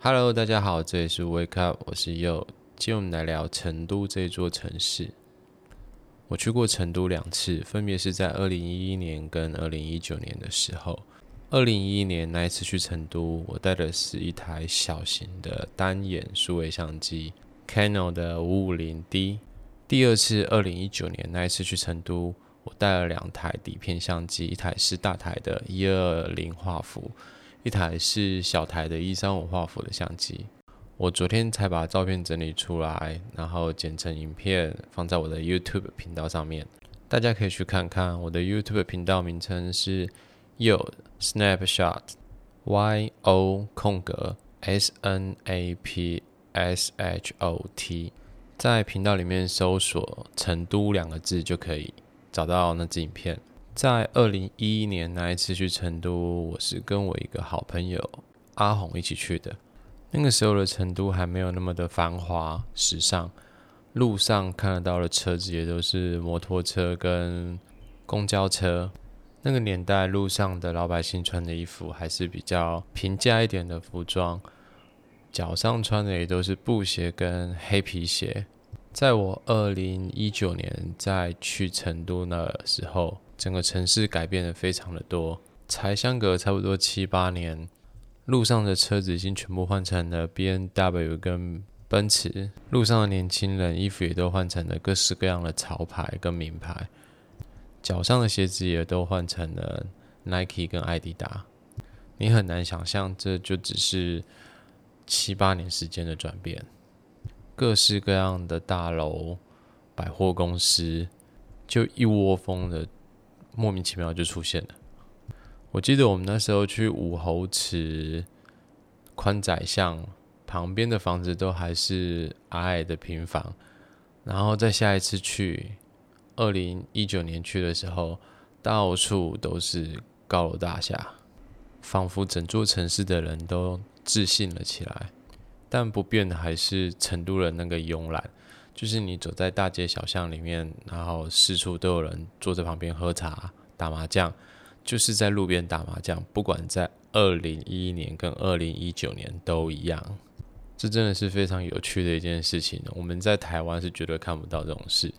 Hello，大家好，这里是 Wake Up，我是佑。今天我们来聊成都这座城市。我去过成都两次，分别是在二零一一年跟二零一九年的时候。二零一一年那一次去成都，我带的是一台小型的单眼数位相机，Canon 的五五零 D。第二次二零一九年那一次去成都，我带了两台底片相机，一台是大台的一二零画幅。一台是小台的一三五画幅的相机，我昨天才把照片整理出来，然后剪成影片放在我的 YouTube 频道上面，大家可以去看看。我的 YouTube 频道名称是 Yo Snapshot，Y O 空格 S N A P S H O T，在频道里面搜索“成都”两个字就可以找到那支影片。在二零一一年那一次去成都，我是跟我一个好朋友阿红一起去的。那个时候的成都还没有那么的繁华时尚，路上看得到的车子也都是摩托车跟公交车。那个年代路上的老百姓穿的衣服还是比较平价一点的服装，脚上穿的也都是布鞋跟黑皮鞋。在我二零一九年在去成都的时候。整个城市改变的非常的多，才相隔差不多七八年，路上的车子已经全部换成了 B N W 跟奔驰，路上的年轻人衣服也都换成了各式各样的潮牌跟名牌，脚上的鞋子也都换成了 Nike 跟艾迪达，你很难想象这就只是七八年时间的转变，各式各样的大楼、百货公司就一窝蜂的。莫名其妙就出现了。我记得我们那时候去武侯祠宽窄巷旁边的房子都还是矮矮的平房，然后再下一次去，二零一九年去的时候，到处都是高楼大厦，仿佛整座城市的人都自信了起来。但不变的还是成都人那个慵懒。就是你走在大街小巷里面，然后四处都有人坐在旁边喝茶、打麻将，就是在路边打麻将。不管在二零一一年跟二零一九年都一样，这真的是非常有趣的一件事情。我们在台湾是绝对看不到这种事，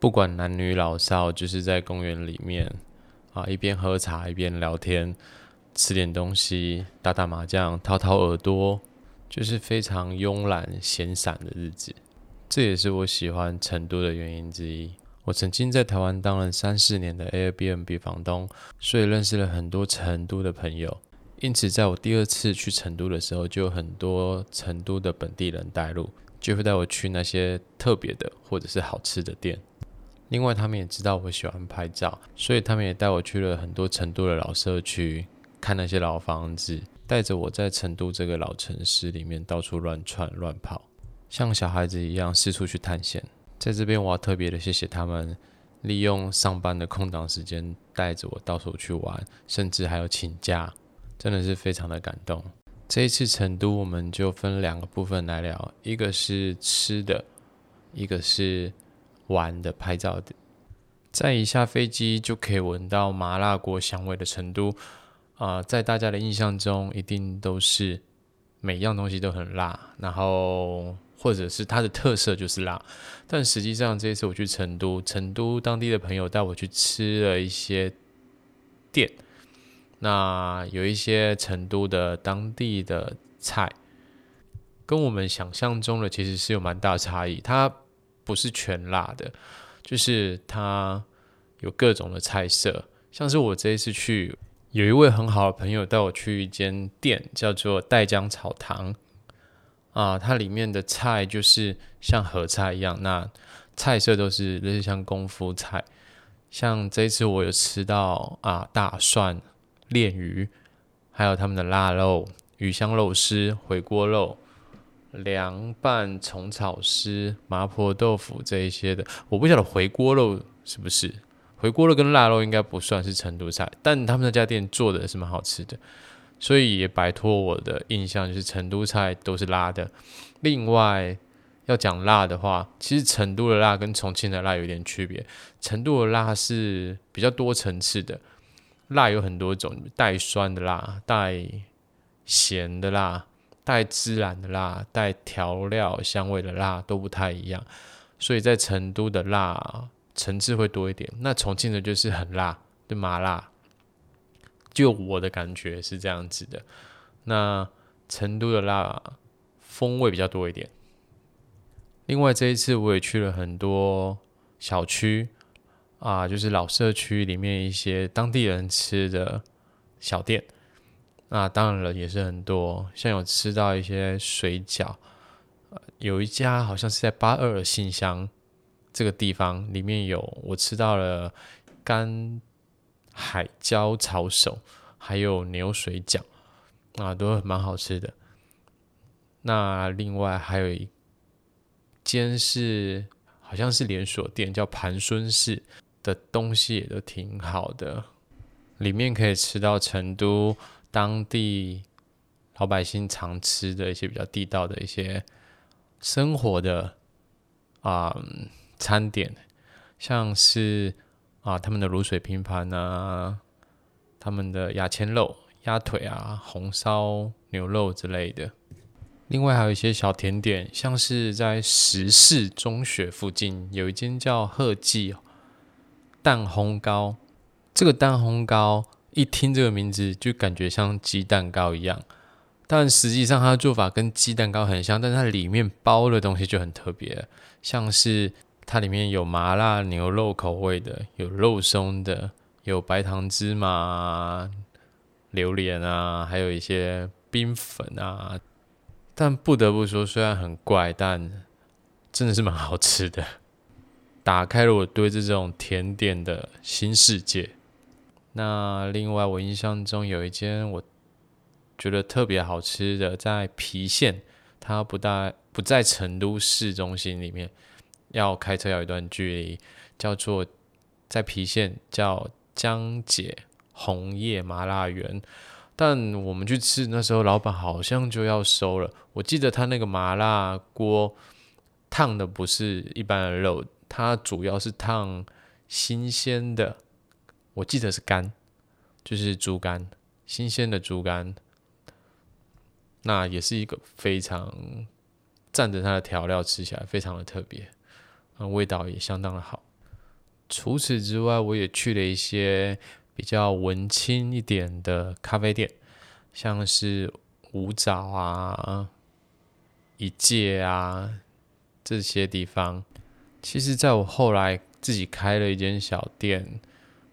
不管男女老少，就是在公园里面啊，一边喝茶一边聊天，吃点东西，打打麻将，掏掏耳朵，就是非常慵懒闲散的日子。这也是我喜欢成都的原因之一。我曾经在台湾当了三四年的 Airbnb 房东，所以认识了很多成都的朋友。因此，在我第二次去成都的时候，就有很多成都的本地人带路，就会带我去那些特别的或者是好吃的店。另外，他们也知道我喜欢拍照，所以他们也带我去了很多成都的老社区，看那些老房子，带着我在成都这个老城市里面到处乱窜乱跑。像小孩子一样四处去探险，在这边我要特别的谢谢他们，利用上班的空档时间带着我到处去玩，甚至还有请假，真的是非常的感动。这一次成都我们就分两个部分来聊，一个是吃的，一个是玩的拍照的。在一下飞机就可以闻到麻辣锅香味的成都，啊，在大家的印象中一定都是每样东西都很辣，然后。或者是它的特色就是辣，但实际上这一次我去成都，成都当地的朋友带我去吃了一些店，那有一些成都的当地的菜，跟我们想象中的其实是有蛮大差异。它不是全辣的，就是它有各种的菜色，像是我这一次去，有一位很好的朋友带我去一间店，叫做带江草堂。啊，它里面的菜就是像合菜一样，那菜色都是类似像功夫菜。像这次我有吃到啊大蒜炼鱼，还有他们的腊肉、鱼香肉丝、回锅肉、凉拌虫草丝、麻婆豆腐这一些的。我不晓得回锅肉是不是回锅肉跟腊肉应该不算是成都菜，但他们那家店做的是蛮好吃的。所以也摆脱我的印象，就是成都菜都是辣的。另外，要讲辣的话，其实成都的辣跟重庆的辣有点区别。成都的辣是比较多层次的，辣有很多种，带酸的辣、带咸的辣、带孜然的辣、带调料香味的辣都不太一样，所以在成都的辣层次会多一点。那重庆的就是很辣，就麻辣。就我的感觉是这样子的。那成都的辣风味比较多一点。另外这一次我也去了很多小区啊，就是老社区里面一些当地人吃的小店。那当然了，也是很多，像有吃到一些水饺，有一家好像是在八二信箱这个地方，里面有我吃到了干海椒炒手，还有牛水饺，啊，都蛮好吃的。那另外还有一间是好像是连锁店，叫盘孙氏的东西也都挺好的，里面可以吃到成都。当地老百姓常吃的一些比较地道的一些生活的啊餐点，像是啊他们的卤水拼盘啊，他们的牙签肉、鸭腿啊、红烧牛肉之类的。另外还有一些小甜点，像是在石室中学附近有一间叫贺记蛋烘糕，这个蛋烘糕。一听这个名字就感觉像鸡蛋糕一样，但实际上它的做法跟鸡蛋糕很像，但它里面包的东西就很特别，像是它里面有麻辣牛肉口味的，有肉松的，有白糖芝麻、榴莲啊，还有一些冰粉啊。但不得不说，虽然很怪，但真的是蛮好吃的，打开了我对这种甜点的新世界。那另外，我印象中有一间我觉得特别好吃的，在郫县，它不大不在成都市中心里面，要开车要一段距离，叫做在郫县叫江姐红叶麻辣园。但我们去吃那时候，老板好像就要收了。我记得他那个麻辣锅烫的不是一般的肉，它主要是烫新鲜的。我记得是肝，就是猪肝，新鲜的猪肝，那也是一个非常蘸着它的调料吃起来非常的特别，嗯，味道也相当的好。除此之外，我也去了一些比较文青一点的咖啡店，像是五枣啊、一介啊这些地方。其实，在我后来自己开了一间小店。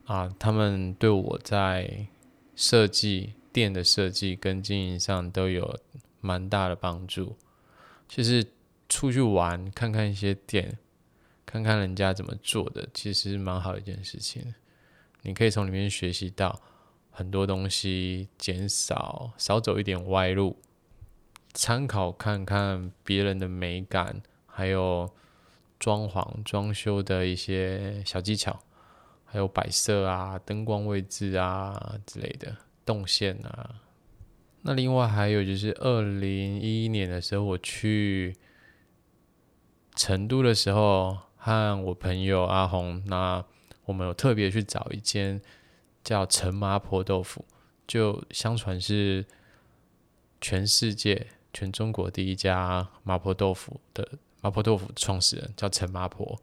啊，他们对我在设计店的设计跟经营上都有蛮大的帮助。其实出去玩，看看一些店，看看人家怎么做的，其实蛮好一件事情。你可以从里面学习到很多东西，减少少走一点歪路，参考看看别人的美感，还有装潢装修的一些小技巧。还有摆设啊、灯光位置啊之类的动线啊。那另外还有就是二零一一年的时候，我去成都的时候，和我朋友阿红，那我们有特别去找一间叫陈麻婆豆腐，就相传是全世界、全中国第一家麻婆豆腐的麻婆豆腐创始人叫陈麻婆。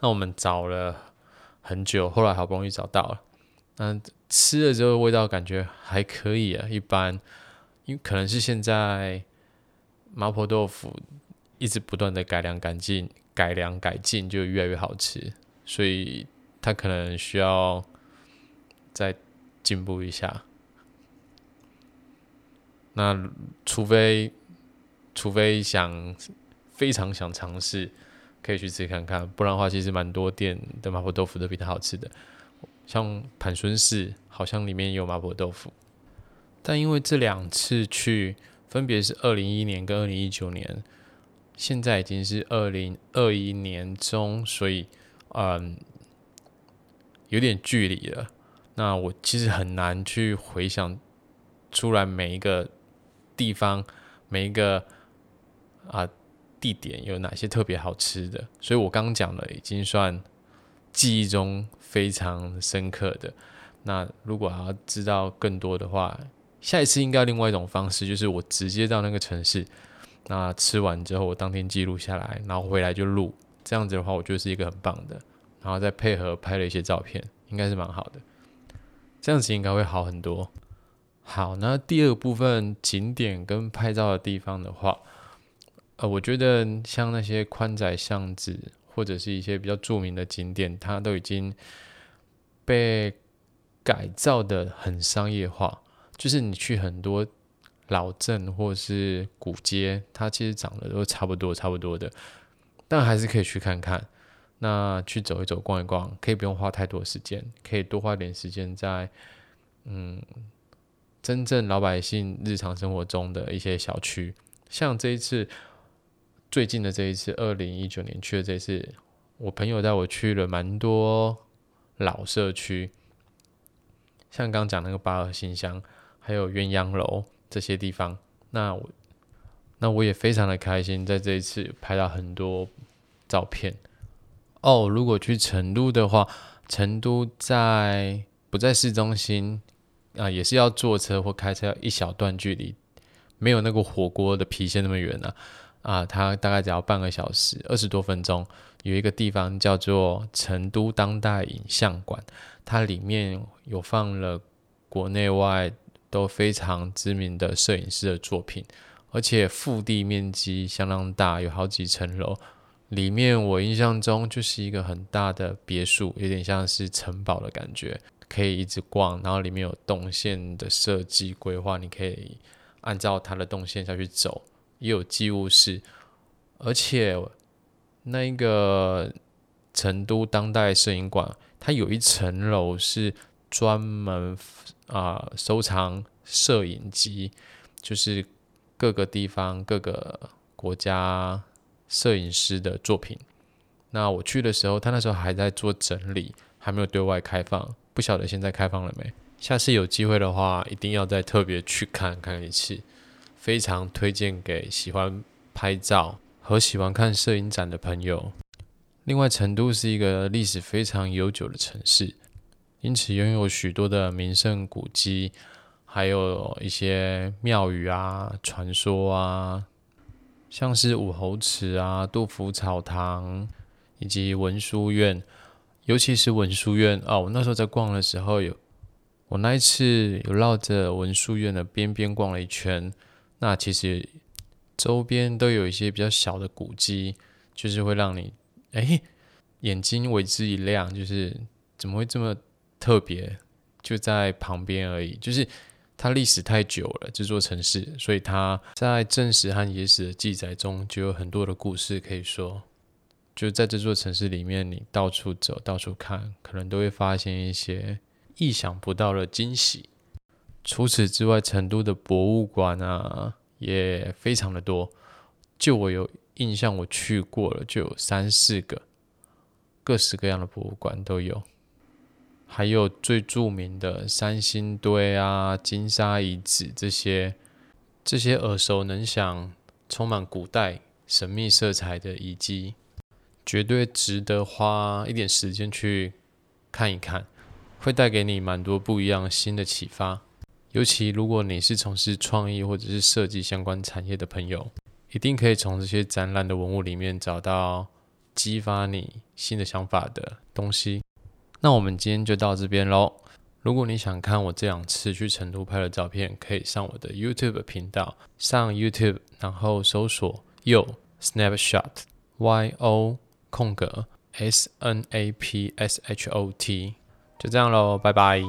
那我们找了。很久，后来好不容易找到了。嗯，吃了之后味道感觉还可以啊，一般。因为可能是现在麻婆豆腐一直不断的改良改进、改良改进，就越来越好吃，所以它可能需要再进步一下。那除非除非想非常想尝试。可以去吃看看，不然的话，其实蛮多店的麻婆豆腐都比它好吃的。像盘孙市，好像里面有麻婆豆腐。但因为这两次去，分别是二零一一年跟二零一九年，现在已经是二零二一年中，所以嗯，有点距离了。那我其实很难去回想出来每一个地方，每一个啊。地点有哪些特别好吃的？所以我刚讲的已经算记忆中非常深刻的。那如果要知道更多的话，下一次应该另外一种方式，就是我直接到那个城市，那吃完之后我当天记录下来，然后回来就录，这样子的话，我觉得是一个很棒的。然后再配合拍了一些照片，应该是蛮好的。这样子应该会好很多。好，那第二部分景点跟拍照的地方的话，呃，我觉得像那些宽窄巷子或者是一些比较著名的景点，它都已经被改造的很商业化。就是你去很多老镇或是古街，它其实长得都差不多差不多的，但还是可以去看看。那去走一走、逛一逛，可以不用花太多时间，可以多花点时间在嗯。真正老百姓日常生活中的一些小区，像这一次最近的这一次，二零一九年去的这一次，我朋友带我去了蛮多老社区，像刚讲那个八二新乡，还有鸳鸯楼这些地方。那我那我也非常的开心，在这一次拍到很多照片。哦，如果去成都的话，成都在不在市中心？啊，也是要坐车或开车要一小段距离，没有那个火锅的郫县那么远啊。啊，它大概只要半个小时，二十多分钟。有一个地方叫做成都当代影像馆，它里面有放了国内外都非常知名的摄影师的作品，而且腹地面积相当大，有好几层楼。里面我印象中就是一个很大的别墅，有点像是城堡的感觉。可以一直逛，然后里面有动线的设计规划，你可以按照它的动线下去走，也有机务室，而且那一个成都当代摄影馆，它有一层楼是专门啊收藏摄影机，就是各个地方各个国家摄影师的作品。那我去的时候，他那时候还在做整理，还没有对外开放。不晓得现在开放了没？下次有机会的话，一定要再特别去看看一次。非常推荐给喜欢拍照和喜欢看摄影展的朋友。另外，成都是一个历史非常悠久的城市，因此拥有许多的名胜古迹，还有一些庙宇啊、传说啊，像是武侯祠啊、杜甫草堂以及文殊院。尤其是文殊院哦，我那时候在逛的时候，有我那一次有绕着文殊院的边边逛了一圈。那其实周边都有一些比较小的古迹，就是会让你哎眼睛为之一亮，就是怎么会这么特别？就在旁边而已，就是它历史太久了，这座城市，所以它在正史和野史的记载中就有很多的故事可以说。就在这座城市里面，你到处走、到处看，可能都会发现一些意想不到的惊喜。除此之外，成都的博物馆啊也非常的多。就我有印象，我去过了，就有三四个，各式各样的博物馆都有。还有最著名的三星堆啊、金沙遗址这些，这些耳熟能详、充满古代神秘色彩的遗迹。绝对值得花一点时间去看一看，会带给你蛮多不一样新的启发。尤其如果你是从事创意或者是设计相关产业的朋友，一定可以从这些展览的文物里面找到激发你新的想法的东西。那我们今天就到这边喽。如果你想看我这两次去成都拍的照片，可以上我的 YouTube 频道，上 YouTube，然后搜索 Yo Snapshot Y O。空格 S N A P S H O T，就这样喽，拜拜。